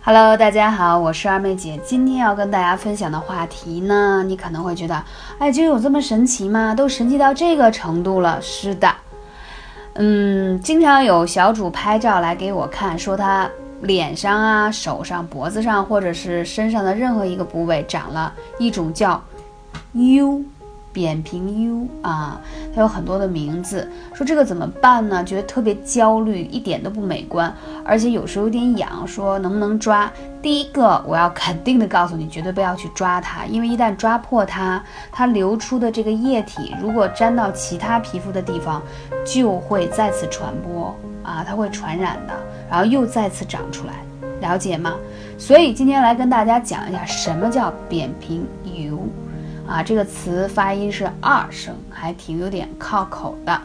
Hello，大家好，我是二妹姐。今天要跟大家分享的话题呢，你可能会觉得，艾灸有这么神奇吗？都神奇到这个程度了？是的，嗯，经常有小主拍照来给我看，说他脸上啊、手上、脖子上，或者是身上的任何一个部位长了一种叫疣。扁平疣啊，它有很多的名字。说这个怎么办呢？觉得特别焦虑，一点都不美观，而且有时候有点痒。说能不能抓？第一个，我要肯定的告诉你，绝对不要去抓它，因为一旦抓破它，它流出的这个液体如果沾到其他皮肤的地方，就会再次传播啊，它会传染的，然后又再次长出来，了解吗？所以今天来跟大家讲一下什么叫扁平疣。啊，这个词发音是二声，还挺有点靠口的。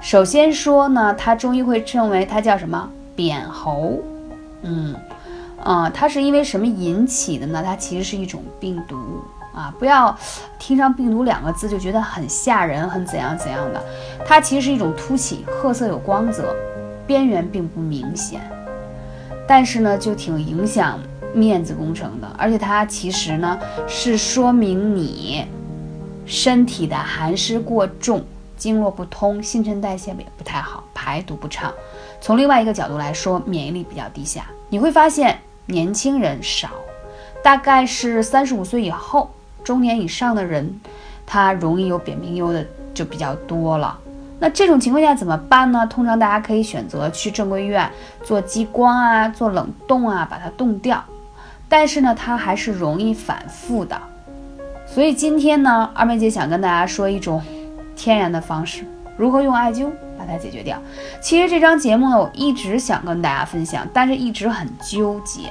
首先说呢，它中医会称为它叫什么扁喉。嗯，啊，它是因为什么引起的呢？它其实是一种病毒啊！不要听上病毒两个字就觉得很吓人，很怎样怎样的。它其实是一种凸起，褐色有光泽，边缘并不明显，但是呢，就挺影响。面子工程的，而且它其实呢是说明你身体的寒湿过重，经络不通，新陈代谢也不太好，排毒不畅。从另外一个角度来说，免疫力比较低下。你会发现年轻人少，大概是三十五岁以后，中年以上的人，他容易有扁平疣的就比较多了。那这种情况下怎么办呢？通常大家可以选择去正规医院做激光啊，做冷冻啊，把它冻掉。但是呢，它还是容易反复的，所以今天呢，二妹姐想跟大家说一种天然的方式，如何用艾灸把它解决掉。其实这张节目呢，我一直想跟大家分享，但是一直很纠结。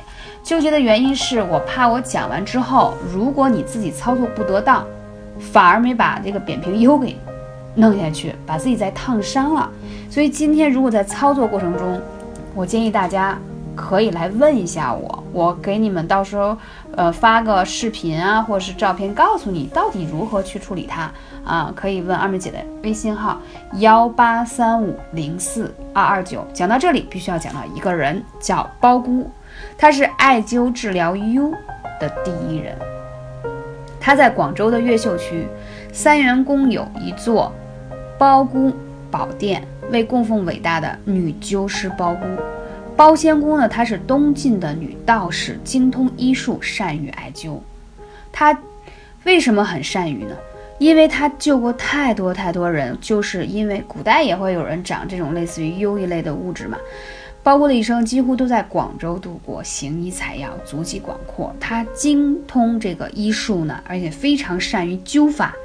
纠结的原因是我怕我讲完之后，如果你自己操作不得当，反而没把这个扁平疣给弄下去，把自己再烫伤了。所以今天如果在操作过程中，我建议大家。可以来问一下我，我给你们到时候，呃，发个视频啊，或者是照片，告诉你到底如何去处理它啊。可以问二妹姐的微信号幺八三五零四二二九。讲到这里，必须要讲到一个人，叫包姑，他是艾灸治疗疣的第一人。他在广州的越秀区三元宫有一座包姑宝殿，为供奉伟大的女灸师包姑。包仙姑呢，她是东晋的女道士，精通医术，善于艾灸。她为什么很善于呢？因为她救过太多太多人，就是因为古代也会有人长这种类似于疣一类的物质嘛。包姑的一生几乎都在广州度过，行医采药，足迹广阔。她精通这个医术呢，而且非常善于灸法，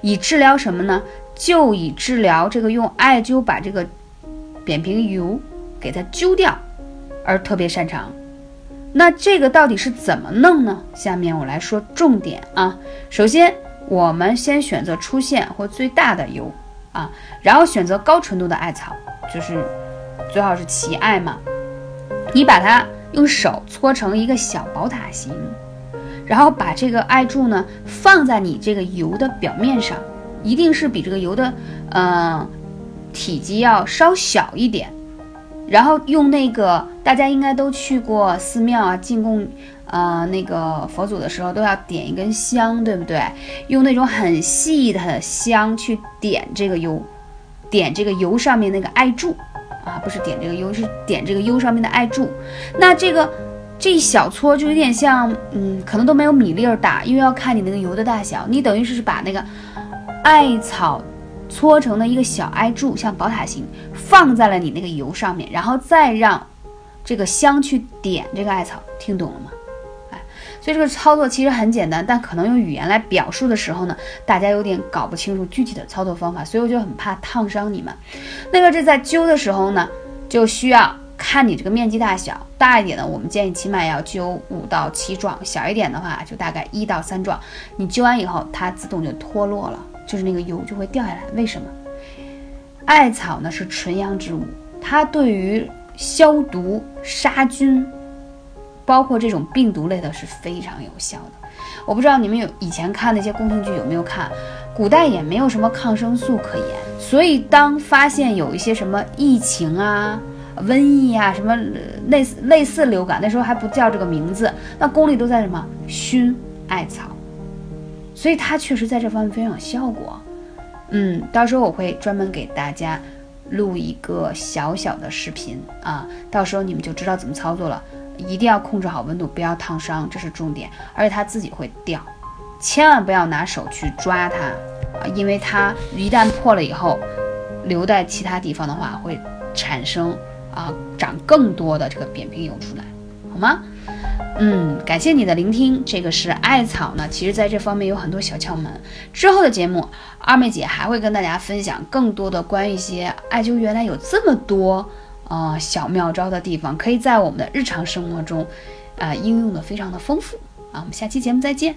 以治疗什么呢？就以治疗这个用艾灸把这个扁平疣给它灸掉。而特别擅长，那这个到底是怎么弄呢？下面我来说重点啊。首先，我们先选择出现或最大的油啊，然后选择高纯度的艾草，就是最好是奇艾嘛。你把它用手搓成一个小宝塔形，然后把这个艾柱呢放在你这个油的表面上，一定是比这个油的嗯体积要稍小一点。然后用那个，大家应该都去过寺庙啊，进贡，呃，那个佛祖的时候都要点一根香，对不对？用那种很细的香去点这个油，点这个油上面那个艾柱，啊，不是点这个油，是点这个油上面的艾柱。那这个这一小撮就有点像，嗯，可能都没有米粒儿大，因为要看你那个油的大小。你等于是把那个艾草。搓成的一个小艾柱，像宝塔形，放在了你那个油上面，然后再让这个香去点这个艾草，听懂了吗？哎，所以这个操作其实很简单，但可能用语言来表述的时候呢，大家有点搞不清楚具体的操作方法，所以我就很怕烫伤你们。那个这在灸的时候呢，就需要看你这个面积大小，大一点的我们建议起码要灸五到七壮，小一点的话就大概一到三壮。你灸完以后，它自动就脱落了。就是那个油就会掉下来，为什么？艾草呢是纯阳之物，它对于消毒、杀菌，包括这种病毒类的是非常有效的。我不知道你们有以前看那些宫廷剧有没有看，古代也没有什么抗生素可言，所以当发现有一些什么疫情啊。瘟疫啊，什么类似类似流感，那时候还不叫这个名字，那宫里都在什么熏艾草，所以它确实在这方面非常有效果。嗯，到时候我会专门给大家录一个小小的视频啊，到时候你们就知道怎么操作了。一定要控制好温度，不要烫伤，这是重点。而且它自己会掉，千万不要拿手去抓它啊，因为它一旦破了以后，留在其他地方的话，会产生啊长更多的这个扁平疣出来，好吗？嗯，感谢你的聆听。这个是艾草呢，其实在这方面有很多小窍门。之后的节目，二妹姐还会跟大家分享更多的关于一些艾灸，原来有这么多。啊，小妙招的地方，可以在我们的日常生活中，啊，应用的非常的丰富啊。我们下期节目再见。